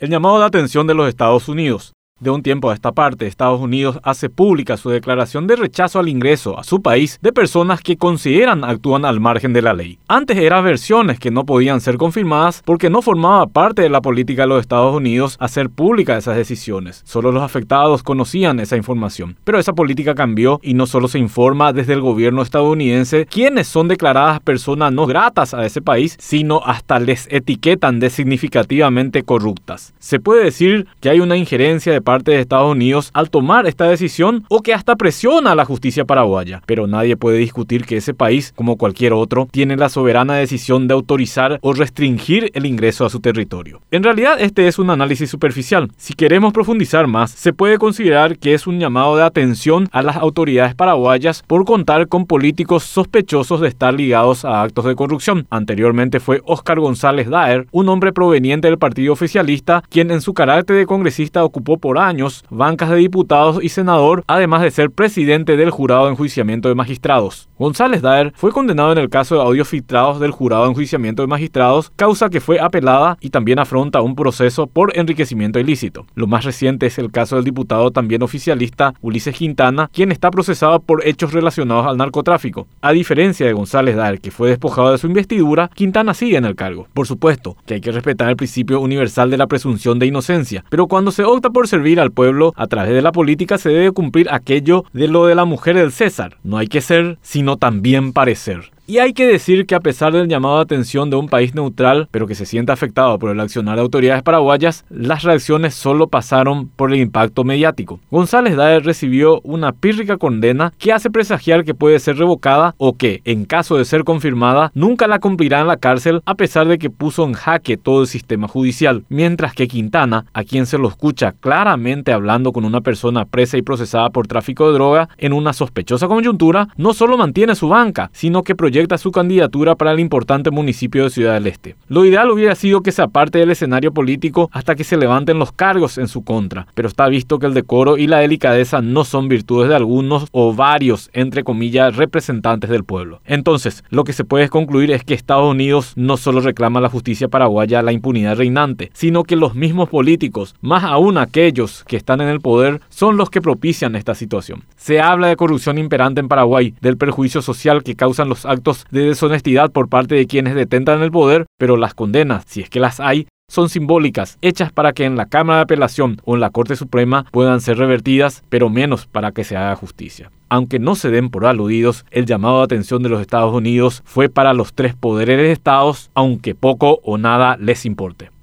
El llamado de atención de los Estados Unidos. De un tiempo a esta parte, Estados Unidos hace pública su declaración de rechazo al ingreso a su país de personas que consideran actúan al margen de la ley. Antes eran versiones que no podían ser confirmadas porque no formaba parte de la política de los Estados Unidos hacer pública esas decisiones. Solo los afectados conocían esa información. Pero esa política cambió y no solo se informa desde el gobierno estadounidense quienes son declaradas personas no gratas a ese país, sino hasta les etiquetan de significativamente corruptas. Se puede decir que hay una injerencia de parte de Estados Unidos al tomar esta decisión o que hasta presiona a la justicia paraguaya. Pero nadie puede discutir que ese país, como cualquier otro, tiene la soberana decisión de autorizar o restringir el ingreso a su territorio. En realidad este es un análisis superficial. Si queremos profundizar más, se puede considerar que es un llamado de atención a las autoridades paraguayas por contar con políticos sospechosos de estar ligados a actos de corrupción. Anteriormente fue Oscar González Daer, un hombre proveniente del partido oficialista, quien en su carácter de congresista ocupó por años bancas de diputados y senador, además de ser presidente del jurado de enjuiciamiento de magistrados. González Daer fue condenado en el caso de audios filtrados del jurado de enjuiciamiento de magistrados, causa que fue apelada y también afronta un proceso por enriquecimiento ilícito. Lo más reciente es el caso del diputado también oficialista Ulises Quintana, quien está procesado por hechos relacionados al narcotráfico. A diferencia de González Daer, que fue despojado de su investidura, Quintana sigue en el cargo. Por supuesto que hay que respetar el principio universal de la presunción de inocencia, pero cuando se opta por servir al pueblo a través de la política se debe cumplir aquello de lo de la mujer del César. No hay que ser, sino también parecer. Y hay que decir que a pesar del llamado de atención de un país neutral, pero que se siente afectado por el accionar de autoridades paraguayas, las reacciones solo pasaron por el impacto mediático. González Daer recibió una pírrica condena que hace presagiar que puede ser revocada o que, en caso de ser confirmada, nunca la cumplirá en la cárcel a pesar de que puso en jaque todo el sistema judicial. Mientras que Quintana, a quien se lo escucha claramente hablando con una persona presa y procesada por tráfico de droga en una sospechosa coyuntura, no solo mantiene su banca, sino que proyecta su candidatura para el importante municipio de Ciudad del Este. Lo ideal hubiera sido que se aparte del escenario político hasta que se levanten los cargos en su contra, pero está visto que el decoro y la delicadeza no son virtudes de algunos o varios, entre comillas, representantes del pueblo. Entonces, lo que se puede concluir es que Estados Unidos no solo reclama la justicia paraguaya la impunidad reinante, sino que los mismos políticos, más aún aquellos que están en el poder, son los que propician esta situación. Se habla de corrupción imperante en Paraguay, del perjuicio social que causan los de deshonestidad por parte de quienes detentan el poder, pero las condenas, si es que las hay, son simbólicas, hechas para que en la Cámara de Apelación o en la Corte Suprema puedan ser revertidas, pero menos para que se haga justicia. Aunque no se den por aludidos, el llamado de atención de los Estados Unidos fue para los tres poderes de Estados, aunque poco o nada les importe.